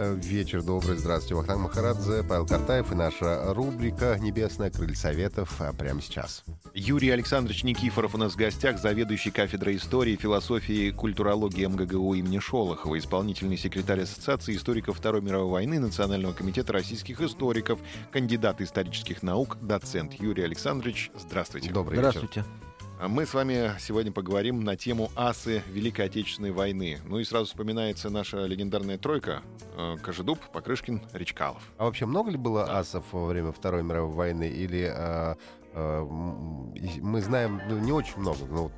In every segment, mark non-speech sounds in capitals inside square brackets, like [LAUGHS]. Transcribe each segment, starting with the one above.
Вечер добрый, здравствуйте, Вахтанг Махарадзе, Павел Картаев и наша рубрика «Небесная крыль советов» а, прямо сейчас. Юрий Александрович Никифоров у нас в гостях, заведующий кафедрой истории, философии и культурологии МГГУ имени Шолохова, исполнительный секретарь Ассоциации историков Второй мировой войны Национального комитета российских историков, кандидат исторических наук, доцент Юрий Александрович. Здравствуйте. Добрый Здравствуйте. А Мы с вами сегодня поговорим на тему асы Великой Отечественной войны. Ну и сразу вспоминается наша легендарная тройка э, Кожедуб, Покрышкин, Речкалов. А вообще много ли было асов во время Второй мировой войны? Или а, а, м, и- мы знаем ну, не очень много, ну,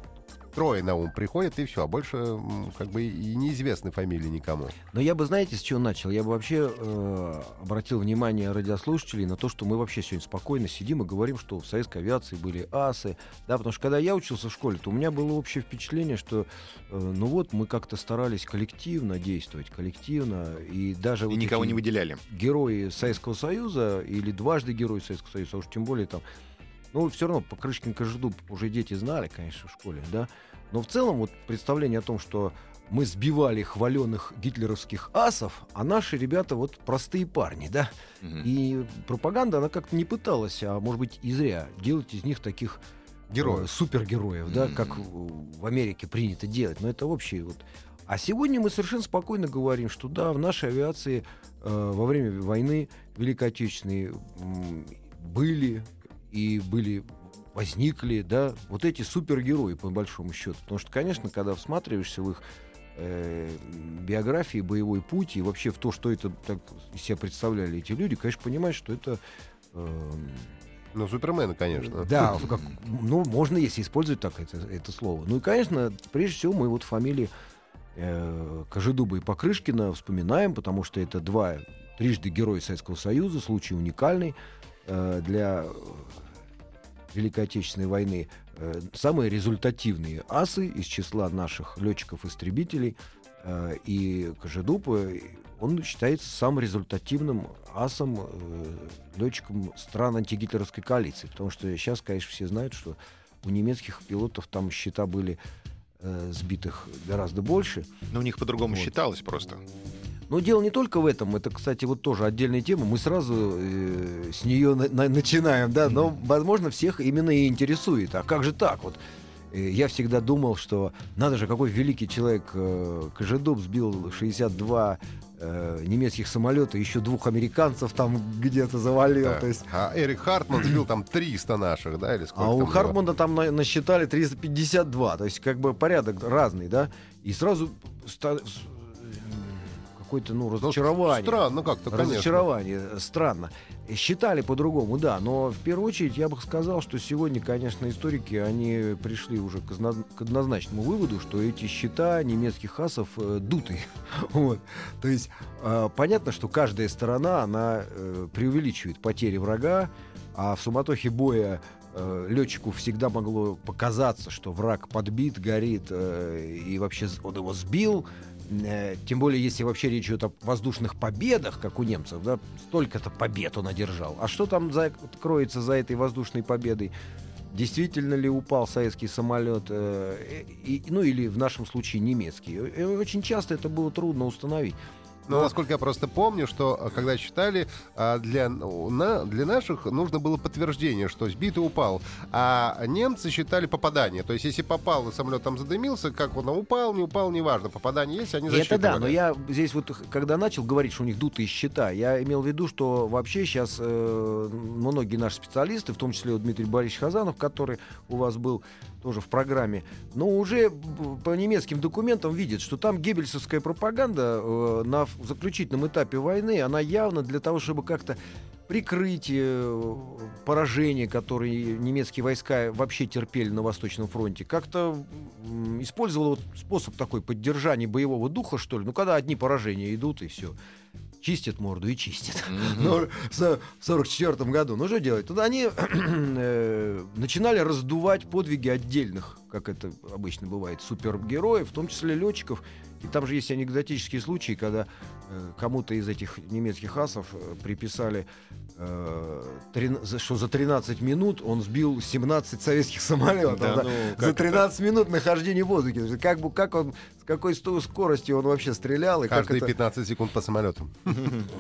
трое на ум приходят и все, а больше как бы и неизвестны фамилии никому. Но я бы, знаете, с чего начал? Я бы вообще э, обратил внимание радиослушателей на то, что мы вообще сегодня спокойно сидим и говорим, что в советской авиации были асы. Да, потому что когда я учился в школе, то у меня было общее впечатление, что э, ну вот мы как-то старались коллективно действовать, коллективно. И даже И вот никого не выделяли. герои Советского Союза или дважды герои Советского Союза, а уж тем более там ну, все равно Покрышкин Кожедуб уже дети знали, конечно, в школе, да. Но в целом вот представление о том, что мы сбивали хваленных гитлеровских асов, а наши ребята вот простые парни, да. Мгм. И пропаганда, она как-то не пыталась, а может быть и зря, делать из них таких Героев. э, супергероев, да, Мгм. как в Америке принято делать. Но это общие вот. А сегодня мы совершенно спокойно говорим, что да, в нашей авиации э, во время войны Великой Отечественной м, были и были возникли, да, вот эти супергерои по большому счету. Потому что, конечно, когда всматриваешься в их э, биографии, боевой путь и вообще в то, что это так из себя представляли эти люди, конечно, понимаешь, что это эм, Ну, супермены, конечно. да, [LAUGHS] как- ну, можно, если использовать так это, это слово. Ну и, конечно, прежде всего мы вот фамилии э, Кожедуба и Покрышкина вспоминаем, потому что это два трижды героя Советского Союза, случай уникальный э, для э, Великой Отечественной войны. Э, самые результативные асы из числа наших летчиков-истребителей. Э, и Кожедуб, он считается самым результативным асом, летчиком стран антигитлеровской коалиции. Потому что сейчас, конечно, все знают, что у немецких пилотов там счета были сбитых гораздо больше. Но у них по-другому Вот. считалось просто. Но дело не только в этом. Это, кстати, вот тоже отдельная тема. Мы сразу э, с нее на- на- начинаем, да. Но, возможно, всех именно и интересует. А как же так? Вот э, я всегда думал, что надо же, какой великий человек э, Кожедуб сбил 62 э, немецких самолета, еще двух американцев там где-то завалил. Да. То есть, А Эрик Хартман сбил там 300 наших, да, или сколько а у там было? Хартмана там на- насчитали 352. То есть, как бы порядок разный, да. И сразу ста- какое-то, ну, Ну, разочарование. Странно как-то, конечно. Разочарование, э, странно. Считали по-другому, да, но в первую очередь я бы сказал, что сегодня, конечно, историки, они пришли уже к однозначному выводу, что эти счета немецких асов э, дуты. [LAUGHS] вот. То есть э, понятно, что каждая сторона, она э, преувеличивает потери врага, а в суматохе боя э, летчику всегда могло показаться, что враг подбит, горит, э, и вообще он его сбил. Э, Тем более, если вообще речь идет о воздушных победах, как у немцев, да, столько-то побед он одержал. А что там за, кроется за этой воздушной победой? Действительно ли упал советский самолет, э, и, ну или в нашем случае немецкий? И очень часто это было трудно установить. Ну, насколько я просто помню, что а, когда считали, а, для, ну, на, для наших нужно было подтверждение, что сбитый упал. А немцы считали попадание. То есть, если попал и самолет там задымился, как он упал, не упал, неважно. Попадание есть, они Это засчитывали. да, но я здесь вот, когда начал говорить, что у них дутые счета, я имел в виду, что вообще сейчас многие наши специалисты, в том числе вот Дмитрий Борисович Хазанов, который у вас был тоже в программе, но уже б- по немецким документам видят, что там геббельсовская пропаганда э, на в заключительном этапе войны, она явно для того, чтобы как-то прикрыть э, поражения, которые немецкие войска вообще терпели на Восточном фронте, как-то использовала вот способ такой поддержания боевого духа, что ли. Ну, когда одни поражения идут, и все. чистит морду и чистит. Мгм. Но в 1944 году. Ну что делать? Тут они [CLEARS THROAT] э, начинали раздувать подвиги отдельных, как это обычно бывает, супергероев, в том числе летчиков. И там же есть анекдотические случаи, когда э, кому-то из этих немецких асов э, приписали, э, трин- за- что за 13 минут он сбил 17 советских самолетов. Да, За- ну, за как 13 минут нахождения в воздухе. Как, бы, как он, с какой скоростью он вообще стрелял. И как Каждые это... 15 секунд по самолету. [LAUGHS]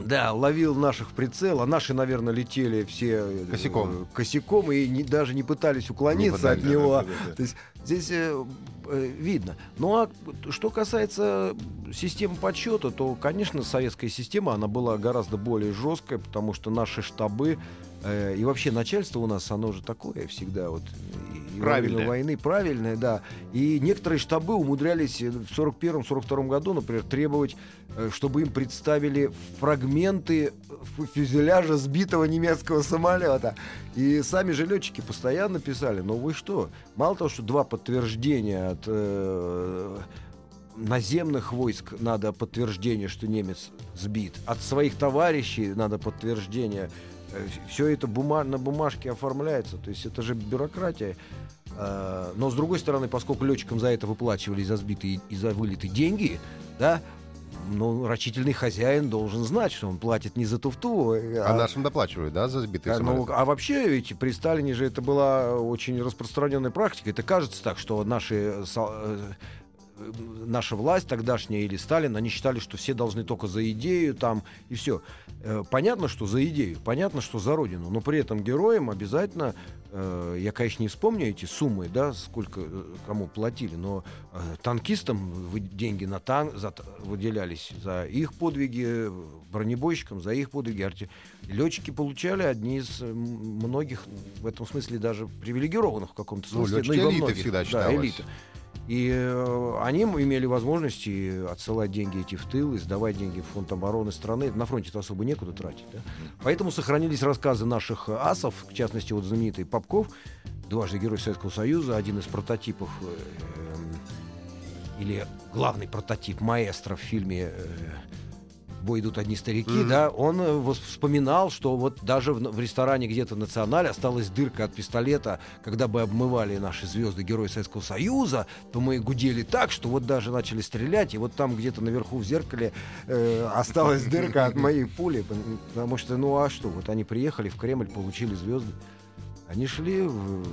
Да, ловил наших в прицел, а наши, наверное, летели все э, Косяком. косяком и не- даже не пытались уклониться пытались, от него. То есть здесь э, э, видно. Ну а что касается системы подсчета, то, конечно, советская система, она была гораздо более жесткая, потому что наши штабы э, и вообще начальство у нас, оно же такое всегда вот и- Правильное. войны правильное, да. И некоторые штабы умудрялись в 41-42 году, например, требовать, э, чтобы им представили фрагменты фюзеляжа сбитого немецкого самолета. И сами же летчики постоянно писали, ну вы что, мало того, что два подтверждения от э, наземных войск надо подтверждение, что немец сбит, от своих товарищей надо подтверждение. Все это бума- на бумажке оформляется, то есть это же бюрократия. Э, Но с другой стороны, поскольку летчикам за это выплачивали за сбитые и за вылеты деньги, да, ну, рачительный хозяин должен знать, что он платит не за туфту, А нашим доплачивают, да, за сбитые а, ну, самолеты? а вообще ведь при Сталине же это была очень распространенная практика. Это кажется так, что наши э, э, наша власть тогдашняя или Сталин, они считали, что все должны только за идею там и все. Понятно, что за идею, понятно, что за родину, но при этом героям обязательно, э, я, конечно, не вспомню эти суммы, да, сколько э, кому платили, но э, танкистам деньги на танк за, выделялись за их подвиги, э, бронебойщикам за их подвиги, арти- летчики получали одни из э, многих в этом смысле даже привилегированных в каком-то Ну, смысле. летчики и во элиты всегда Да, считалось. элита. И э, они имели возможности отсылать деньги эти в тыл и сдавать деньги в фонд обороны страны. На фронте-то особо некуда тратить. да. Поэтому сохранились рассказы наших асов, в частности, вот знаменитый Попков, дважды Герой Советского Союза, один из прототипов э, эм, или главный прототип маэстро в фильме э, «В бой идут одни старики», Мгм. да, он э, вспоминал, что вот даже в, в ресторане где-то «Националь» осталась дырка от пистолета, когда бы обмывали наши звезды Герои Советского Союза, то мы гудели так, что вот даже начали стрелять, и вот там где-то наверху в зеркале э, осталась дырка от моей пули, потому что, ну а что, вот они приехали в Кремль, получили звезды, они шли в,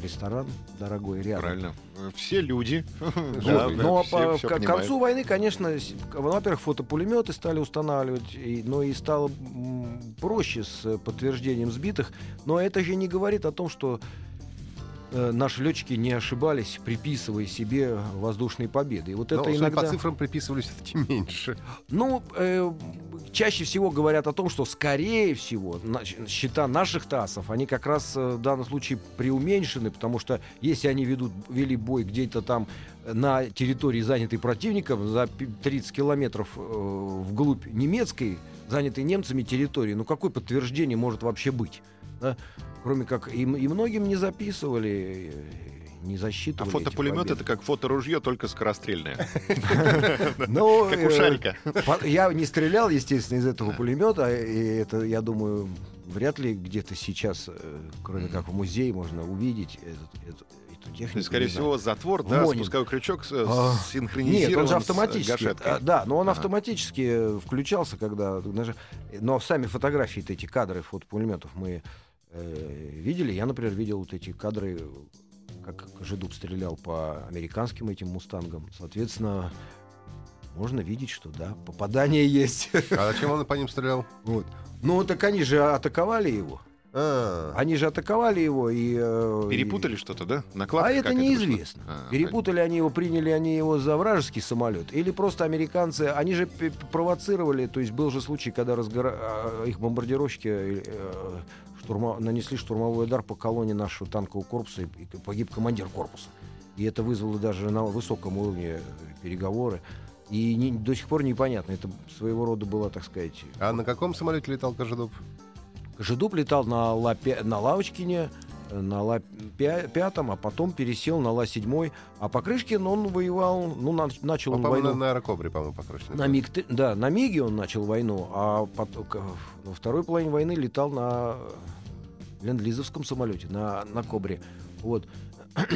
ресторан дорогой рядом. Правильно. Все люди. [LAUGHS] Да, ну, а по- все к понимают. концу войны, конечно, во-первых, фотопулеметы стали устанавливать, и, но и стало проще с подтверждением сбитых. Но это же не говорит о том, что наши летчики не ошибались, приписывая себе воздушные победы. И вот Ну, это иногда... по цифрам приписывались все-таки меньше. Ну, э, чаще всего говорят о том, что, скорее всего, на- счета наших ТАСов, они как раз э, в данном случае преуменьшены, потому что если они ведут, вели бой где-то там э, на территории, занятой противником, за пи- 30 километров э, вглубь немецкой, занятой немцами территории, ну какое подтверждение может вообще быть? Да? Кроме как и, и многим не записывали, э, не А засчитывали. эти фотопулемет это как фоторужье, только скорострельное. [LAUGHS] Ну, Как э, у шарика. По- Я не стрелял, естественно, из этого пулемета, и это, я думаю, вряд ли где-то сейчас, э, кроме как в музее, можно увидеть эту, технику. То есть, скорее всего, затвор, да, спусковой крючок А, синхронизирован Нет, он же с автоматически. а, Да, но он автоматически э, включался, когда. Но сами фотографии, эти кадры фотопулеметов мы э, видели. Я, например, видел вот эти кадры, как Жидуб стрелял по американским этим мустангам. Соответственно, можно видеть, что да, попадание есть. А зачем он по ним стрелял? Вот. Ну, так они же атаковали его. А, Они же атаковали его и... э, Перепутали что-то, да? Накладка А это неизвестно. А, Перепутали они его, приняли они его за вражеский самолет, или просто американцы, они же провоцировали, то есть был же случай, когда разгора- а, их бомбардировщики э, штурма- нанесли штурмовой удар по колонне нашего танкового корпуса, и погиб командир корпуса. И это вызвало даже на высоком уровне э, переговоры. И не- до сих пор непонятно, это своего рода было, так сказать, а на каком самолете летал Кожедуб? Жидуб летал на, лапе, на Лавочкине, на Ла-5, а потом пересел на Ла-7. А Покрышкин, он воевал, ну, на- начал он По-моему, войну... на, аэрокобре, по-моему, Покрышкин. На МиГ, да, на МиГе он начал войну, а потом, во второй половине войны летал на ленд-лизовском самолете, на, на Кобре. Вот. [CLEARS THROAT]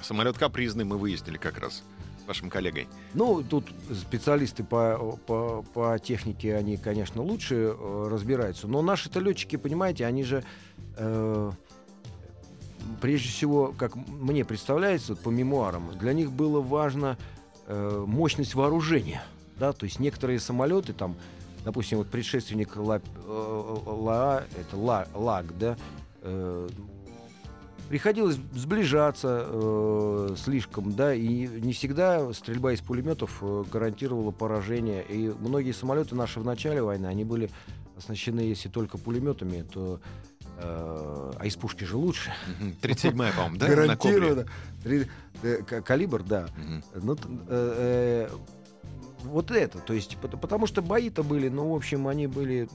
Самолет капризный, мы выяснили как раз с вашим коллегой. Ну, тут специалисты по, по, по технике, они, конечно, лучше э, разбираются. Но наши-то летчики, понимаете, они же э, прежде всего, как мне представляется, по мемуарам, для них было важно э, мощность вооружения. Да? То есть некоторые самолеты, там, допустим, вот предшественник Ла, э, Ла- это Ла, ЛАГ, да, э, приходилось сближаться э, слишком, да, и не всегда стрельба из пулеметов э, гарантировала поражение. И многие самолеты наши в начале войны, они были оснащены, если только пулеметами, то а из пушки же лучше. Мгм. 37-я, [LAUGHS] по-моему, да? Гарантированно. Э, Калибр, да. Ну, э, э, вот это, то есть, пот- потому что бои-то были, ну, в общем, они были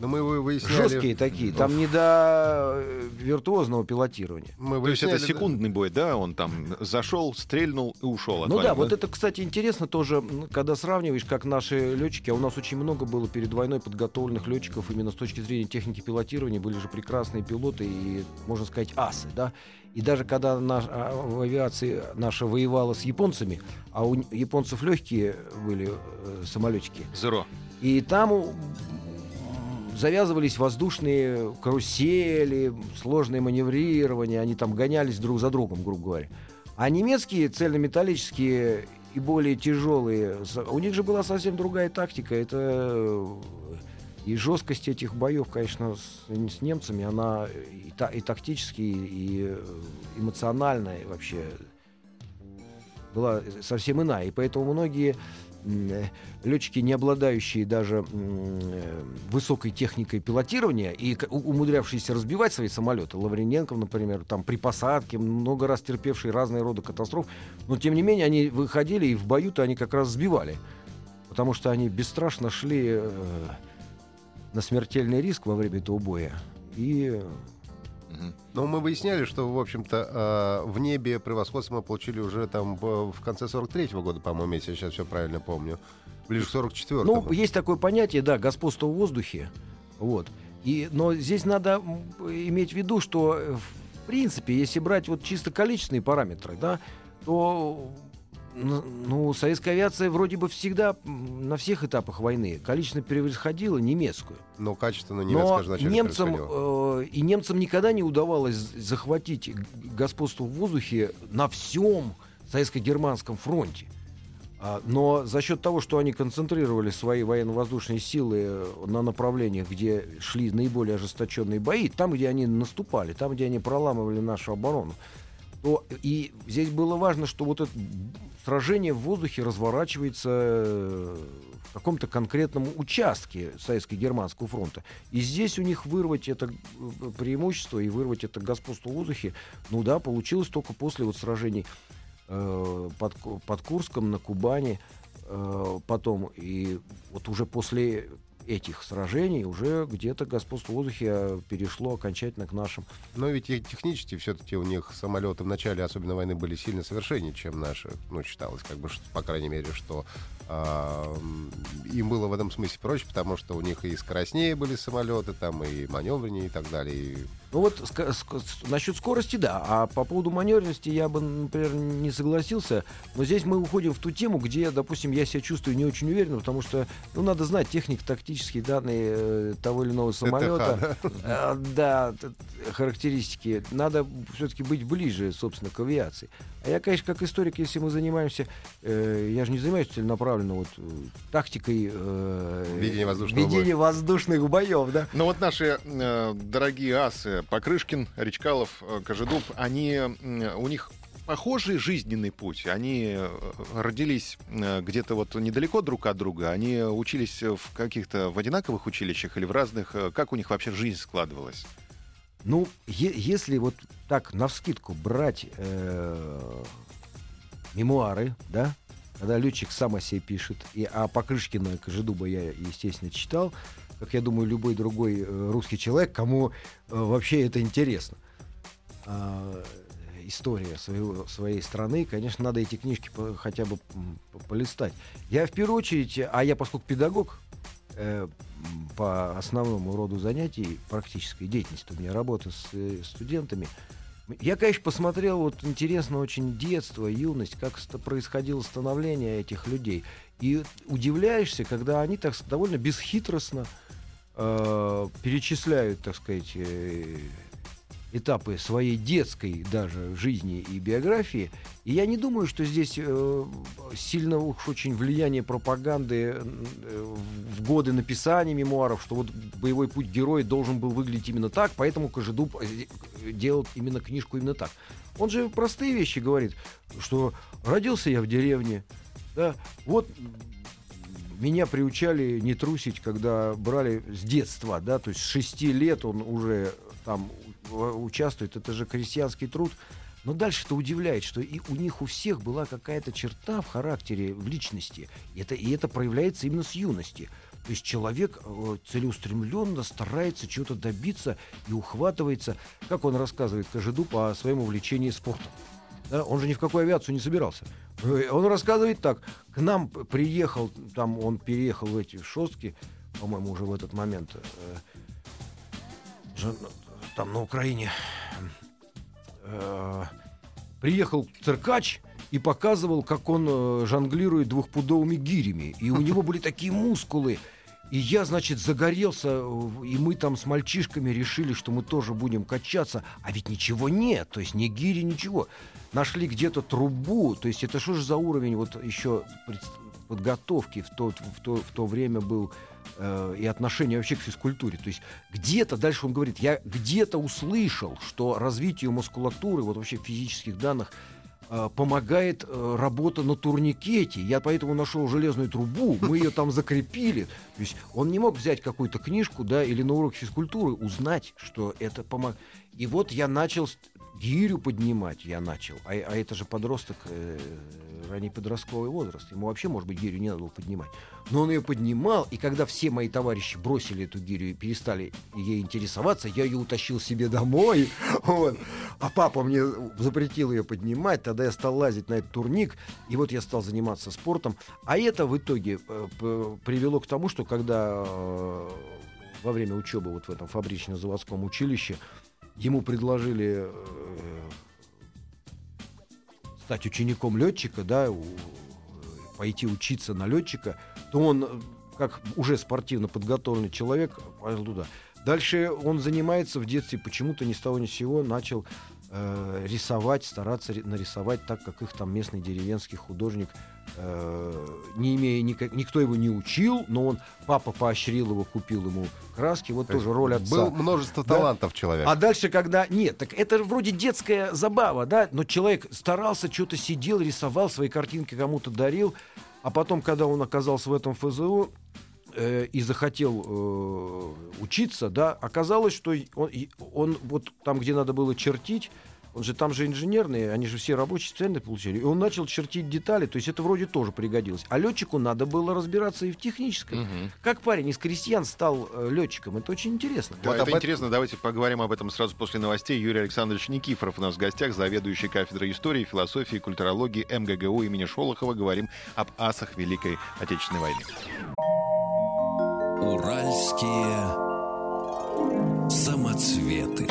Но мы вы- выясняли... жесткие такие, там не до э, виртуозного пилотирования. Мы То есть это выясняли, да. секундный бой, да? Он там зашел, стрельнул и ушел от Ну войны, да, вот это, кстати, интересно тоже, когда сравниваешь, как наши летчики, а у нас очень много было перед войной подготовленных летчиков именно с точки зрения техники пилотирования, были же прекрасные пилоты и, можно сказать, асы, да. И даже когда наш, а, в авиации наша воевала с японцами, а у японцев легкие были э, самолетики, Зеро. и там завязывались воздушные карусели, сложное маневрирование, они там гонялись друг за другом, грубо говоря. А немецкие цельнометаллические и более тяжелые, у них же была совсем другая тактика. Это э, и жесткость этих боев, конечно, с, с немцами, она и, та- и тактически, и э, эмоционально и вообще была совсем иная. И поэтому многие э, летчики, не обладающие даже э, высокой техникой пилотирования и умудрявшиеся разбивать свои самолеты, Лаврененков, например, там при посадке, много раз терпевшие разные роды катастроф, но тем не менее они выходили и в бою-то они как раз сбивали, потому что они бесстрашно шли э, на смертельный риск во время этого боя. И. Но мы выясняли, что, в общем-то, э, в небе превосходство мы получили уже там в конце 43-го года, по-моему, если я сейчас все правильно помню. Ближе к 44-му. Ну, есть такое понятие, да, господство в воздухе. Вот. И, но здесь надо иметь в виду, что, э, в принципе, если брать вот чисто количественные параметры, да, то ну, ну, советская авиация вроде бы всегда на всех этапах войны количественно превосходила немецкую. Но качественно Но немецкое же вначале немцам, э, и немцам никогда не удавалось захватить господство в воздухе на всем советско-германском фронте. А, Но за счет того, что они концентрировали свои военно-воздушные силы э, на направлениях, где шли наиболее ожесточенные бои, там, где они наступали, там, где они проламывали нашу оборону, то и здесь было важно, что вот это сражение в воздухе разворачивается э, в каком-то конкретном участке Советско-Германского фронта. И здесь у них вырвать это э, преимущество и вырвать это господство в воздухе, ну да, получилось только после вот сражений э, под, под Курском, на Кубани, э, потом и вот уже после этих сражений уже где-то господство в воздухе э, перешло окончательно к нашим. Но ведь и технически все-таки у них самолеты в начале особенно войны были сильно совершеннее, чем наши. Ну, считалось, как бы, что, по крайней мере, что им было в этом смысле проще, потому что у них и скоростнее были самолеты, там и маневреннее и так далее. Ну вот ск- с- насчет скорости, да. А по поводу маневренности я бы, например, не согласился. Но здесь мы уходим в ту тему, где, допустим, я себя чувствую не очень уверенно, потому что, ну, надо знать технико-тактические данные э, того или иного самолета. Э, Да, т- характеристики. Надо все-таки быть ближе, собственно, к авиации. А я, конечно, как историк, если мы занимаемся, э, я же не занимаюсь целенаправленно вот, э, тактикой э, Ведения воздушного боя. ведения воздушных боев, да. Ну вот наши э, дорогие асы Покрышкин, Речкалов, э, Кожедуб, они, м, у них похожий жизненный путь. Они э, родились э, где-то вот недалеко друг от друга. Они учились в каких-то в одинаковых училищах или в разных. Э, Как у них вообще жизнь складывалась? Ну, если вот так навскидку брать э, мемуары, да, когда летчик сам о себе пишет, и, а Покрышкина Кожедуба я, естественно, читал, как я думаю, любой другой э, русский человек, кому э, вообще это интересно. а, история своего, своей страны, конечно, надо эти книжки по- хотя бы по- полистать. Я в первую очередь, а я поскольку педагог, э, по основному роду занятий практической деятельности, у меня работа с э, студентами, я, конечно, посмотрел, вот интересно очень детство, юность, как происходило становление этих людей. И удивляешься, когда они так довольно бесхитростно э, перечисляют, так сказать, э, этапы своей детской даже жизни и биографии. И я не думаю, что здесь э, сильно уж очень влияние пропаганды э, в годы написания мемуаров, что вот боевой путь героя должен был выглядеть именно так, поэтому Кожедуб э, делал именно книжку именно так. Он же простые вещи говорит, что родился я в деревне, да, вот меня приучали не трусить, когда брали с детства, да, то есть с шести лет он уже там участвует, это же крестьянский труд. Но дальше это удивляет, что и у них у всех была какая-то черта в характере, в личности. И это, и это проявляется именно с юности. То есть человек э, целеустремленно старается чего-то добиться и ухватывается, как он рассказывает Кожедуб о своем увлечении спортом. Да, он же ни в какую авиацию не собирался. Э, Он рассказывает так. К нам приехал, там он переехал в эти шостки, по-моему, уже в этот момент, э, там на Украине. Э, приехал циркач и показывал, как он э, жонглирует двухпудовыми гирями. И у него были такие мускулы. И я, значит, загорелся, э, и мы там с мальчишками решили, что мы тоже будем качаться. А ведь ничего нет, то есть ни гири, ничего. Нашли где-то трубу, то есть это что же за уровень вот еще подготовки в то, в то, в то время был э, и отношение вообще к физкультуре. То есть где-то, дальше он говорит, я где-то услышал, что развитию мускулатуры, вот вообще физических данных, э, помогает э, работа на турникете. Я поэтому нашел железную трубу, мы ее там закрепили. То есть он не мог взять какую-то книжку, да, или на урок физкультуры узнать, что это помогает. И вот я начал гирю поднимать, я начал. А, а это же подросток, э, ранний подростковый возраст. Ему вообще, может быть, гирю не надо было поднимать. Но он ее поднимал, и когда все мои товарищи бросили эту гирю и перестали ей интересоваться, я ее утащил себе домой. [LAUGHS] Вот. А папа мне запретил ее поднимать, тогда я стал лазить на этот турник, и вот я стал заниматься спортом. А это в итоге э, привело к тому, что когда э, во время учебы вот в этом фабрично-заводском училище ему предложили э, стать учеником летчика, да, пойти учиться на летчика, то он, э, как уже спортивно подготовленный человек, пошел туда. Дальше он занимается в детстве почему-то ни с того ни с сего начал э, рисовать, стараться ри- нарисовать так, как их там местный деревенский художник, э, не имея никак, никто его не учил, но он папа поощрил его, купил ему краски, вот То тоже роль отца. Был множество Да. талантов человек. А дальше, когда... Нет, так это вроде детская забава, да? Но человек старался, что-то сидел, рисовал, свои картинки кому-то дарил. А потом, когда он оказался в этом ФЗО э, и захотел э, учиться, да, оказалось, что он, он вот там, где надо было чертить, он же там же инженерные, они же все рабочие специальные получили. И он начал чертить детали, то есть это вроде тоже пригодилось. А летчику надо было разбираться и в техническом. Мгм. Как парень из крестьян стал э, летчиком, это очень интересно. Да, Вот это об этом- интересно. Давайте поговорим об этом сразу после новостей. Юрий Александрович Никифоров у нас в гостях, заведующий кафедрой истории, философии и культурологии МГГУ имени Шолохова. Говорим об асах Великой Отечественной войны. Уральские самоцветы.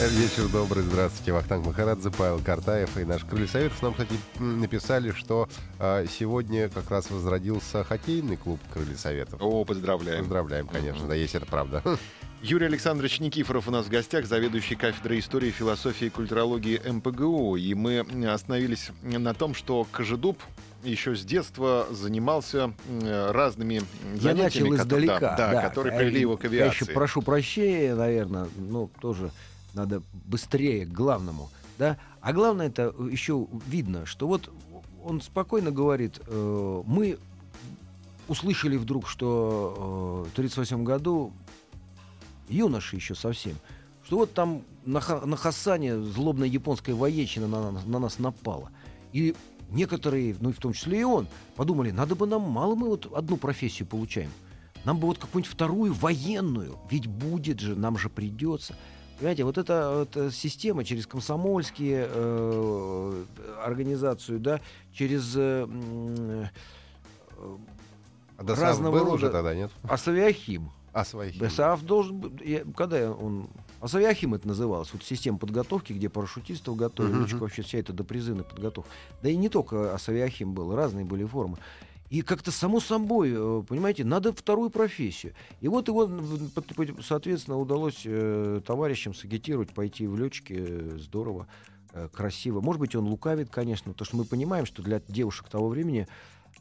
Вечер добрый, здравствуйте. Вахтанг Махарадзе, Павел Картаев и наш Крылья Советов нам, кстати, написали, что а, сегодня как раз возродился хоккейный клуб Крылья Советов. О, поздравляем. Поздравляем, конечно, да, если это правда. [LAUGHS] Юрий Александрович Никифоров у нас в гостях, заведующий кафедрой истории, философии и культурологии МПГУ. И мы остановились на том, что Кожедуб еще с детства занимался разными Я начал издалека. да, да, которые привели его к Я авиации. еще прошу прощения, наверное, ну, тоже надо быстрее к главному, да. А главное это еще видно, что вот он спокойно говорит, э, мы услышали вдруг, что э, в 1938 году юноши еще совсем, что вот там на, на Хасане злобная японская воечина на, на нас напала. И некоторые, ну и в том числе и он, подумали, надо бы нам, мало мы вот одну профессию получаем. Нам бы вот какую-нибудь вторую военную, ведь будет же, нам же придется. Понимаете, вот эта, эта система через комсомольские э, организацию, да, через э, э, А разного рода- уже тогда, нет? Асавиахим. А, своих. БСАФ должен... я- когда я- он... Асавиахим это называлось. Вот система подготовки, где парашютистов готовили, летчиков, вообще вся эта допризывная подготовка. Да и не только Асавиахим был, разные были формы. И как-то само собой, э, понимаете, надо вторую профессию. И вот его, соответственно, удалось э, товарищам сагитировать, пойти в летчики. э, Здорово, красиво. Может быть, он лукавит, конечно, потому что мы понимаем, что для девушек того времени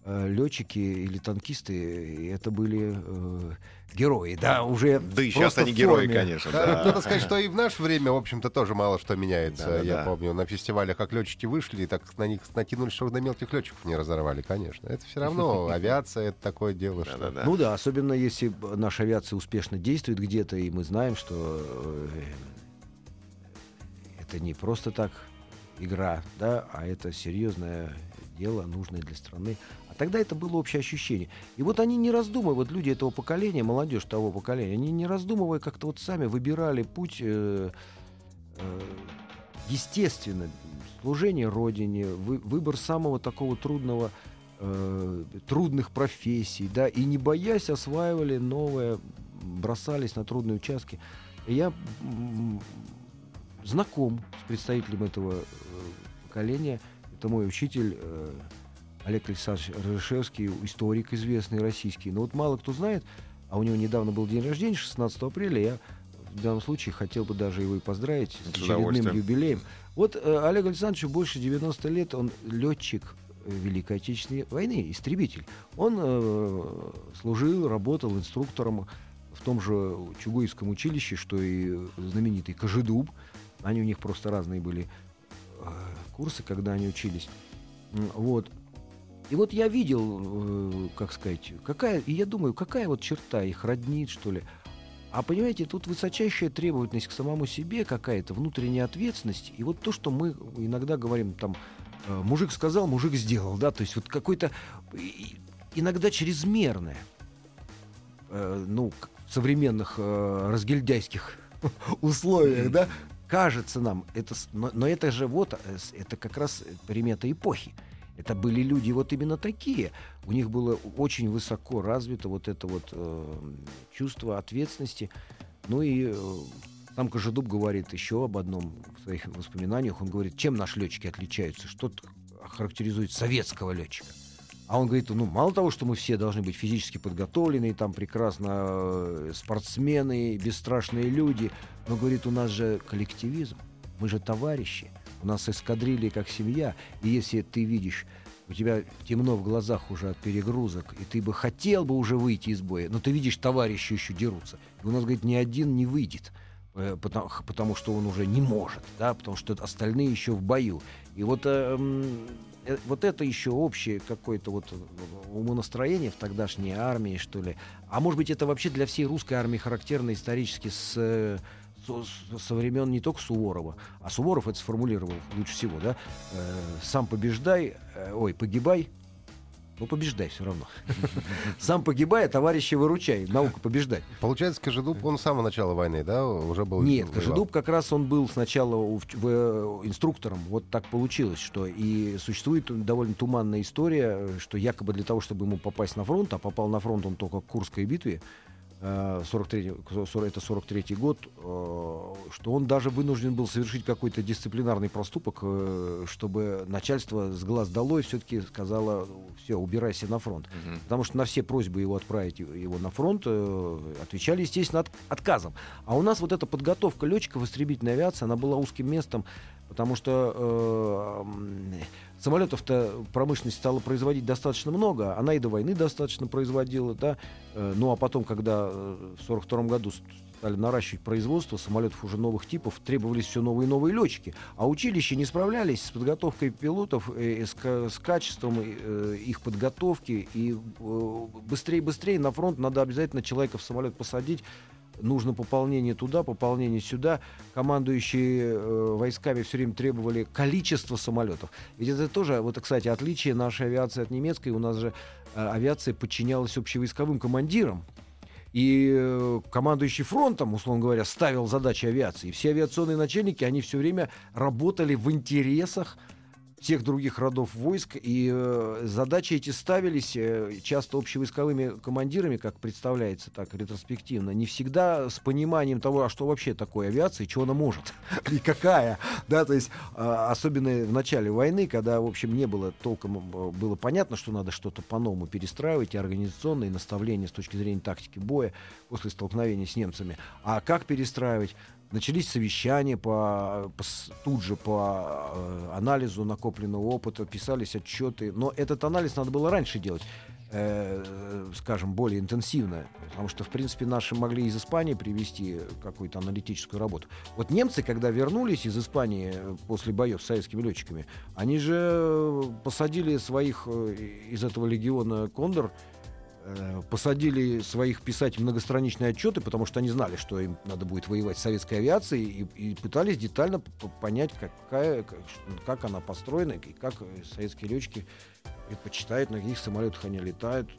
летчики или танкисты э, это были э, герои, да, уже Да и сейчас просто они герои, конечно. Да, да. Надо сказать, что и в наше время, в общем-то, тоже мало что меняется. Да-да-да. Я помню, на фестивалях, как летчики вышли, и так на них накинулись, чтобы на мелких летчиков не разорвали, конечно. Это все равно [LAUGHS] авиация, это такое дело, что... Ну да, особенно если наша авиация успешно действует где-то, и мы знаем, что э, это не просто так игра, да, а это серьезное дело, нужное для страны. А тогда это было общее ощущение. И вот они не раздумывая, вот люди этого поколения, молодежь того поколения, они не раздумывая как-то вот сами выбирали путь э, э, естественно, служение Родине, вы- выбор самого такого трудного э, трудных профессий, да, и не боясь осваивали новое, бросались на трудные участки. Я знаком с представителем этого э, поколения. Это мой учитель э, Олег Александрович Рыжевский, историк известный российский. Но вот мало кто знает, а у него недавно был день рождения, 16 апреля. Я в данном случае хотел бы даже его и поздравить с, С очередным юбилеем. Вот э, Олегу Александровичу больше 90 лет, он летчик э, Великой Отечественной войны, истребитель. Он э, служил, работал инструктором в том же Чугуевском училище, что и знаменитый Кожедуб. Они у них просто разные были э, курсы, когда они учились. Вот. И вот я видел, э, как сказать, какая, и я думаю, какая вот черта их роднит, что ли. А понимаете, тут высочайшая требовательность к самому себе, какая-то внутренняя ответственность. И вот то, что мы иногда говорим, там, э, мужик сказал, мужик сделал, да, то есть вот какой-то иногда чрезмерное, э, ну, в современных разгильдяйских [LAUGHS] условиях, да, кажется нам, это, но, но это же вот, это как раз примета эпохи. Это были люди вот именно такие. У них было очень высоко развито вот это вот э, чувство ответственности. Ну и э, сам Кожедуб говорит еще об одном в своих воспоминаниях. Он говорит, чем наши летчики отличаются, что характеризует советского летчика. А он говорит, ну, мало того, что мы все должны быть физически подготовлены, там прекрасно э, спортсмены, бесстрашные люди, но, говорит, у нас же коллективизм, мы же товарищи, у нас эскадрилья как семья, и если ты видишь, у тебя темно в глазах уже от перегрузок, и ты бы хотел бы уже выйти из боя, но ты видишь, товарищи еще дерутся. И у нас, говорит, ни один не выйдет, э, потому, потому что он уже не может, да, потому что остальные еще в бою. И вот, э, м, э, вот это еще общее какое-то вот э, умонастроение в тогдашней армии, что ли. А может быть, это вообще для всей русской армии характерно исторически с, э, со, времен не только Суворова, а Суворов это сформулировал лучше всего, да? Э, сам побеждай, э, ой, погибай, ну побеждай все равно. [LAUGHS] Сам погибай, а товарищи выручай. Наука побеждать. Получается, Кожедуб, он с самого начала войны, да, уже был... Нет, воевал? Кожедуб как раз он был сначала в- в- инструктором. Вот так получилось, что и существует довольно туманная история, э, что якобы для того, чтобы ему попасть на фронт, а попал на фронт он только к Курской битве, э, 43, 40 это 43 год, э, что он даже вынужден был совершить какой-то дисциплинарный проступок, э, чтобы начальство с глаз долой все-таки сказало, все, убирайся на фронт. Мгм. Потому что на все просьбы его отправить его- на фронт э, отвечали, естественно, от- отказом. А у нас вот эта подготовка летчиков истребительной авиации, она была узким местом, потому что э, самолетов-то промышленность стала производить достаточно много, она и до войны достаточно производила, да. Э, ну а потом, когда э, в 42 году с- стали наращивать производство самолетов уже новых типов, требовались все новые и новые летчики. А училища не справлялись с подготовкой пилотов, э, с, ка- с качеством э, их подготовки. И э, быстрее быстрее на фронт надо обязательно человека в самолет посадить. Нужно пополнение туда, пополнение сюда. Командующие э, войсками все время требовали количество самолетов. Ведь это тоже, вот, кстати, отличие нашей авиации от немецкой. У нас же э, авиация подчинялась общевойсковым командирам. И э, командующий фронтом, условно говоря, ставил задачи авиации. Все авиационные начальники, они все время работали в интересах всех других родов войск, и э, задачи эти ставились э, часто общевойсковыми командирами, как представляется так ретроспективно, не всегда с пониманием того, а что вообще такое авиация, что она может, [LAUGHS] и какая, да, то есть э, особенно в начале войны, когда, в общем, не было толком, э, было понятно, что надо что-то по-новому перестраивать, и организационные наставления с точки зрения тактики боя после столкновения с немцами, а как перестраивать, Начались совещания по, по, тут же по э, анализу накопленного опыта, писались отчеты. Но этот анализ надо было раньше делать, э, скажем, более интенсивно. Потому что, в принципе, наши могли из Испании привести какую-то аналитическую работу. Вот немцы, когда вернулись из Испании после боев с советскими летчиками, они же посадили своих э, из этого легиона «Кондор», Э, посадили своих писать многостраничные отчеты, потому что они знали, что им надо будет воевать с советской авиацией, и, и пытались детально понять, какая, как, как она построена, и как советские летчики предпочитают, на каких самолетах они летают.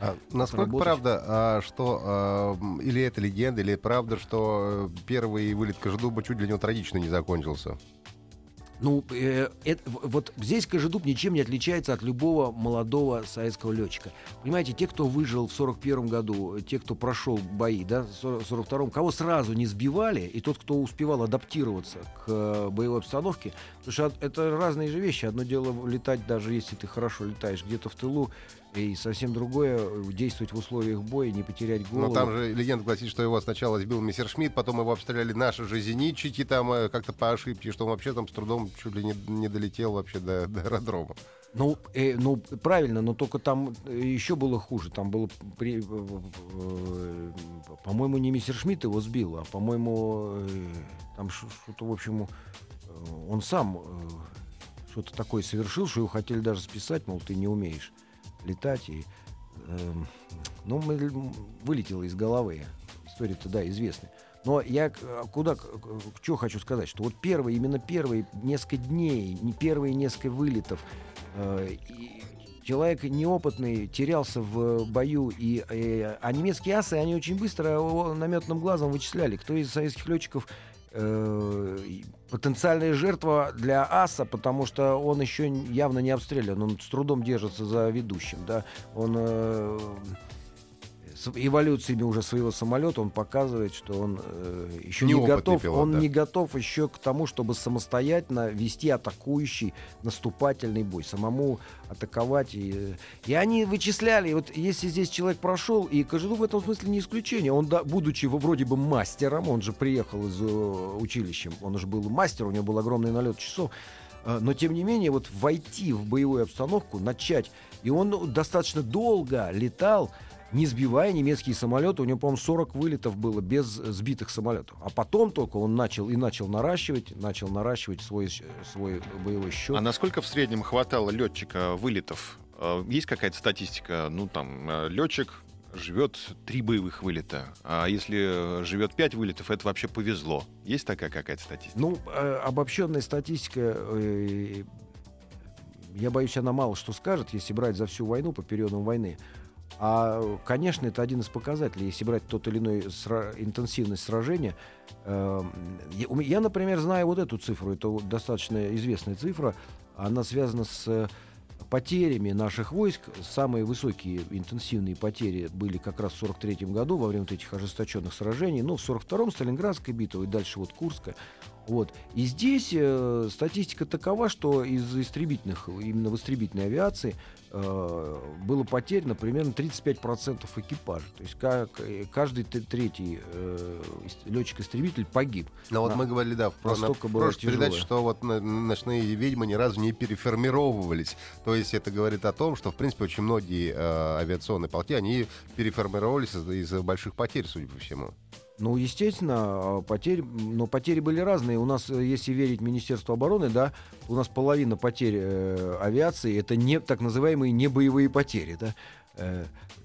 А насколько работать. правда, а, что а, или это легенда, или правда, что первый вылет Кожедуба чуть для него трагично не закончился? Ну, э, это, вот здесь Кожедуб ничем не отличается от любого молодого советского летчика. Понимаете, те, кто выжил в 41 году, те, кто прошел бои, да, в 42 кого сразу не сбивали, и тот, кто успевал адаптироваться к э, боевой обстановке, потому что это разные же вещи. Одно дело летать, даже если ты хорошо летаешь где-то в тылу, и совсем другое э, действовать в условиях боя, не потерять голову. Но там же легенда гласит, что его сначала сбил мистер Шмидт, потом его обстреляли наши же зенитчики там э, как-то по ошибке, что он вообще там с трудом чуть ли не, не долетел вообще до, до аэродрома. Ну, э, ну, правильно, но только там э, еще было хуже. Там было, при, э, по-моему, не мистер Шмидт его сбил, а, по-моему, э, там что-то, в общем, он сам э, что-то такое совершил, что его хотели даже списать, мол, ты не умеешь летать. И, э, ну, мы, вылетело из головы. История-то, да, известная. Но я куда, что хочу сказать, что вот первые, именно первые несколько дней, не первые несколько вылетов, э, и человек неопытный терялся в бою, и, э, а немецкие асы, они очень быстро наметным глазом вычисляли, кто из советских летчиков э, потенциальная жертва для аса, потому что он еще явно не обстрелян, он с трудом держится за ведущим, да, он э, с эволюциями уже своего самолета он показывает, что он э, еще не готов, пилот, он да. не готов еще к тому, чтобы самостоятельно вести атакующий наступательный бой, самому атаковать. И, и они вычисляли, вот если здесь человек прошел, и Кожеду в этом смысле не исключение, он, да, будучи вроде бы мастером, он же приехал из э, училища, он уже был мастер, у него был огромный налет часов, э, но тем не менее вот войти в боевую обстановку, начать, и он достаточно долго летал, не сбивая немецкие самолеты. У него, по-моему, 40 вылетов было без сбитых самолетов. А потом только он начал и начал наращивать, начал наращивать свой, свой боевой счет. А насколько в среднем хватало летчика вылетов? Э, есть какая-то статистика? Ну, там, э, летчик живет три боевых вылета. А если живет пять вылетов, это вообще повезло. Есть такая какая-то статистика? Ну, э, обобщенная статистика, я боюсь, она мало что скажет, если брать за всю войну, по периодам войны. А, конечно, это один из показателей. Если брать тот или иной сра- интенсивность сражения, э, я, например, знаю вот эту цифру. Это достаточно известная цифра. Она связана с потерями наших войск. Самые высокие интенсивные потери были как раз в 43 году во время вот этих ожесточенных сражений. Ну, в 42-м Сталинградская битва и дальше вот Курская. Вот. И здесь э, статистика такова, что из истребительных, именно в истребительной авиации э, было потеряно примерно 35% экипажа. То есть как, э, каждый третий э, летчик-истребитель погиб. Но вот мы говорили, да, в, про, на, в прошлой передаче, что вот ночные ведьмы ни разу не переформировывались. То есть это говорит о том, что, в принципе, очень многие э, авиационные полки, они переформировались из-за из больших потерь, судя по всему. Ну, естественно, а, потери, но потери были разные. У нас, э, если верить Министерству обороны, да, у нас половина потерь э, авиации это не так называемые небоевые потери, да. Э,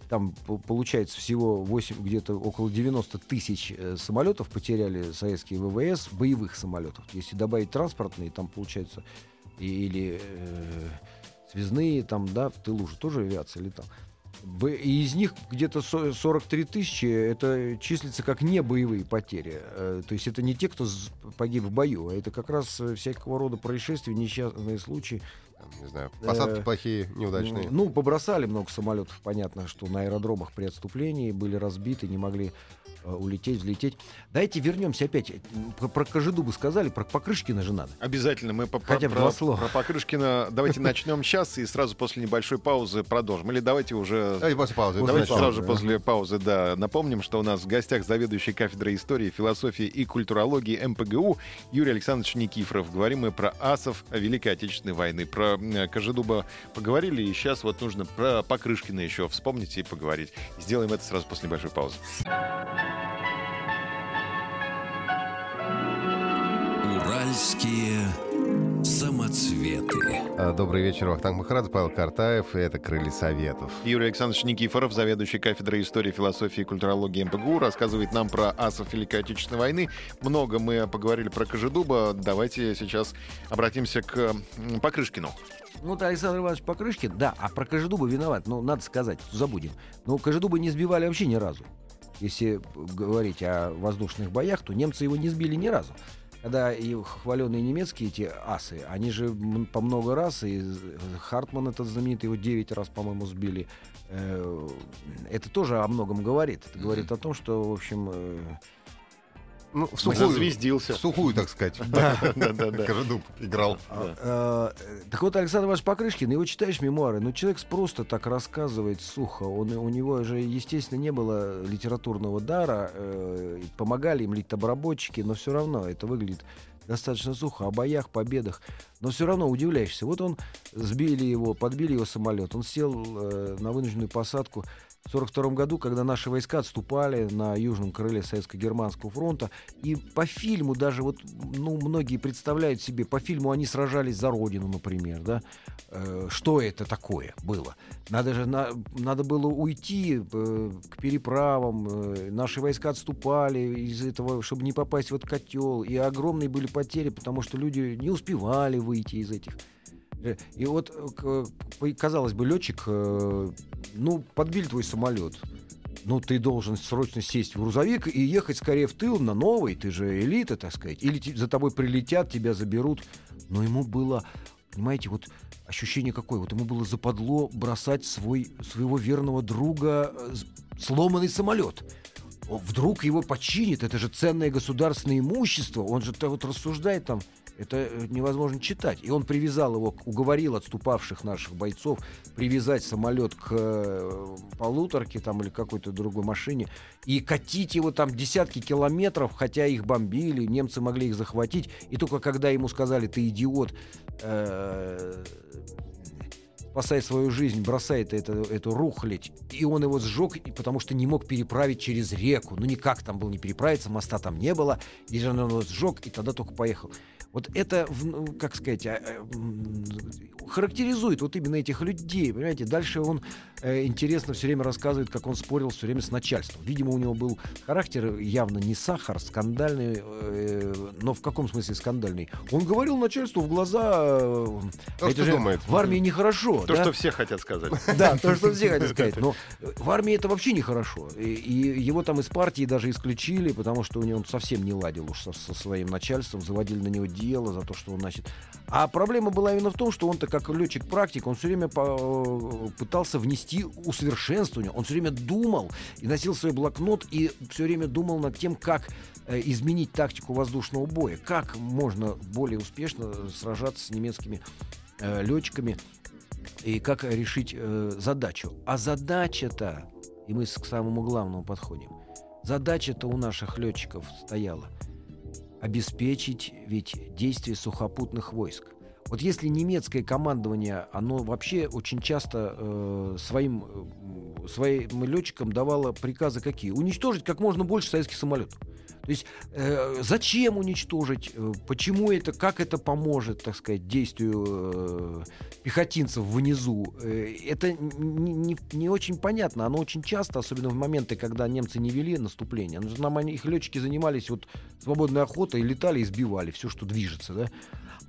там получается всего 8, где-то около 90 тысяч э, самолетов потеряли советские ВВС, боевых самолетов. Если добавить транспортные, там получается или э, связные, там, да, в тылу же тоже авиация летала. И из них где-то со- 43 тысячи это числится как не боевые потери. Э, То есть это не те, кто погиб в бою, а это как раз э, всякого рода происшествия, несчастные случаи. Не знаю, посадки Э, плохие, неудачные. Ну, побросали много самолетов, понятно, что на аэродромах при отступлении были разбиты, не могли улететь, взлететь. Давайте вернемся опять. э, Про, про Кожедуба сказали, про Покрышкина же надо. Обязательно. Мы по- Хотя бы про, два слова. про Покрышкина давайте [LAUGHS] начнем сейчас и сразу после небольшой паузы продолжим. Или давайте уже... Давайте после паузы. После Давайте начнем. сразу же да. после паузы, да, напомним, что у нас в гостях заведующий кафедрой истории, философии и культурологии МПГУ Юрий Александрович Никифоров. Говорим мы про асов Великой Отечественной войны. Про э, Кожедуба поговорили, и сейчас вот нужно про Покрышкина еще вспомнить и поговорить. Сделаем это сразу после небольшой паузы. Уральские самоцветы. А, Добрый вечер, Вахтанг Махарадзе, Павел Картаев, и это «Крылья Советов». Юрий Александрович Никифоров, заведующий кафедрой истории, философии и культурологии МПГУ, рассказывает нам про асов Великой Отечественной войны. Много мы поговорили про Кожедуба. Давайте сейчас обратимся к Покрышкину. Ну, вот Александр Иванович Покрышкин, да, а про Кожедуба виноват, ну, надо сказать, забудем. Но Кожедуба не сбивали вообще ни разу. Если говорить о воздушных боях, то немцы его не сбили ни разу. Когда и хваленные немецкие эти асы, они же по много раз, и Хартман этот знаменитый, его 9 раз, по-моему, сбили. Э, Это тоже о многом говорит. Это говорит о том, что, в общем, э, Ну, в сухую, Зазвездился. в сухую, так сказать. [LAUGHS] Да-да-да. Кожедуб играл. А, э, Так вот, Александр Иванович Покрышкин, его читаешь мемуары, но человек просто так рассказывает сухо. Он, у него же, естественно, не было литературного дара, э, помогали им литобработчики, но все равно это выглядит достаточно сухо, о боях, победах. Но все равно удивляешься. Вот он, сбили его, подбили его самолет, он сел э, на вынужденную посадку 1942 году, когда наши войска отступали на южном крыле Советско-Германского фронта. И по фильму даже вот, ну, многие представляют себе, по фильму они сражались за родину, например, да. Э, что это такое было? Надо же, на- надо было уйти э, к переправам, э, наши войска отступали из этого, чтобы не попасть в этот котел, и огромные были потери, потому что люди не успевали выйти из этих И вот, э, казалось бы, летчик, э, ну, подбили твой самолет. Ну, ты должен срочно сесть в грузовик и ехать скорее в тыл на новый. Ты же элита, так сказать. Или за тобой прилетят, тебя заберут. Но ему было, понимаете, вот ощущение какое? Вот ему было западло бросать свой, своего верного друга э, сломанный самолет. Вдруг его починит, это же ценное государственное имущество. Он же вот рассуждает там, это э, невозможно читать. И он привязал его, уговорил отступавших наших бойцов привязать самолет к э, полуторке там или какой-то другой машине и катить его там десятки километров, хотя их бомбили, немцы могли их захватить. И только когда ему сказали, ты идиот, э, спасай свою жизнь, бросает это, эту рухлядь. И он его сжег, потому что не мог переправить через реку. Ну, никак там было не переправиться, моста там не было. И он его сжег, и тогда только поехал. Вот это, ну, как сказать, а, э, характеризует вот именно этих людей, понимаете. Дальше он э, интересно все время рассказывает, как он спорил все время с начальством. Видимо, у него был характер явно не сахар, скандальный, э, но в каком смысле скандальный? Он говорил начальству в глаза, э, То, это что же думает. в армии нехорошо. То, да? что все хотят сказать. [LAUGHS] Да, то, что все хотят сказать. Но в армии это вообще нехорошо. И, его там из партии даже исключили, потому что у него он совсем не ладил уж со своим начальством, заводили на него дело за то, что он, значит... А проблема была именно в том, что он-то как летчик-практик, он все время по- пытался внести усовершенствование. Он все время думал и носил свой блокнот и все время думал над тем, как э, изменить тактику воздушного боя, как можно более успешно сражаться с немецкими э, летчиками и как решить э, задачу. А задача-то, и мы к самому главному подходим, задача-то у наших летчиков стояла обеспечить ведь действия сухопутных войск. Вот если немецкое командование, оно вообще очень часто э, своим, э, своим летчикам давало приказы какие? Уничтожить как можно больше советских самолетов. То есть э, зачем уничтожить, э, почему это, как это поможет, так сказать, действию э, пехотинцев внизу, э, это н- не, не очень понятно. Оно очень часто, особенно в моменты, когда немцы не вели наступление, нам их летчики занимались вот свободной охотой, летали и сбивали все, что движется, да.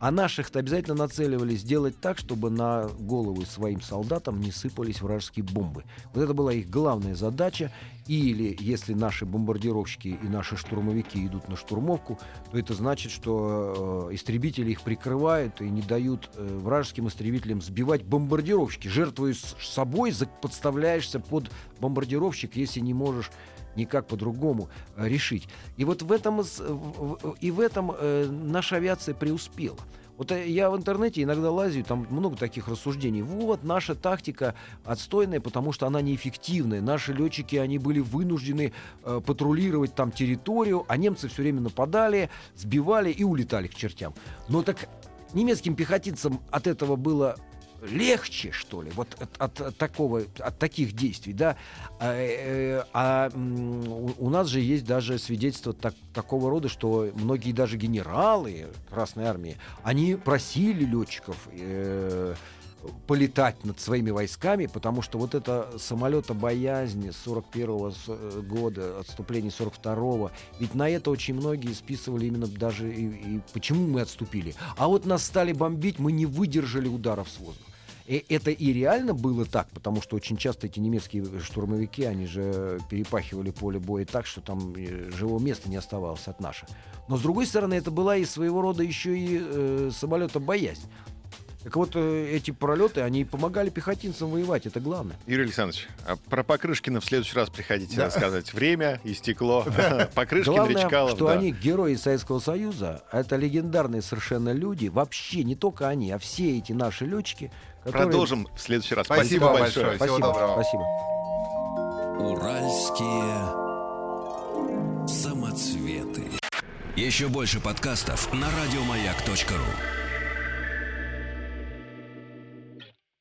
А наших-то обязательно нацеливали сделать так, чтобы на головы своим солдатам не сыпались вражеские бомбы. Вот это была их главная задача. Или если наши бомбардировщики и наши штурмовики идут на штурмовку, то это значит, что э, истребители их прикрывают и не дают э, вражеским истребителям сбивать бомбардировщики. Жертвуя собой, подставляешься под бомбардировщик, если не можешь никак по-другому э, решить. И вот в этом, и в этом э, наша авиация преуспела. Вот э, я в интернете иногда лазю, там много таких рассуждений. Вот, наша тактика отстойная, потому что она неэффективная. Наши летчики, они были вынуждены э, патрулировать там территорию, а немцы все время нападали, сбивали и улетали к чертям. Но так немецким пехотинцам от этого было легче, что ли, вот от, от- от такого, от таких действий, да. А, э, а, м, у, у нас же есть даже свидетельства так- такого рода, что многие даже генералы Красной Армии, они просили летчиков э, полетать над своими войсками, потому что вот это самолета-боязнь 41 с- э, года, отступление 42-го, ведь на это очень многие списывали именно даже и, и почему мы отступили. А вот нас стали бомбить, мы не выдержали ударов с воздуха. И это и реально было так, потому что очень часто эти немецкие штурмовики, они же перепахивали поле боя так, что там э, живого места не оставалось от наших. Но с другой стороны, это была и своего рода еще и э, самолета-боязнь. Так вот, э, эти пролеты, они помогали пехотинцам воевать, это главное. Юрий Александрович, а про Покрышкина в следующий раз приходите рассказать. Время истекло. [LAUGHS] Покрышкин, Главное, Речкалов. что да. они герои Советского Союза, это легендарные совершенно люди, вообще не только они, а все эти наши летчики, которые... Продолжим в следующий раз. Спасибо большое. Всего Спасибо, доброго. спасибо. Уральские самоцветы. Еще больше подкастов на радиомаяк.ру.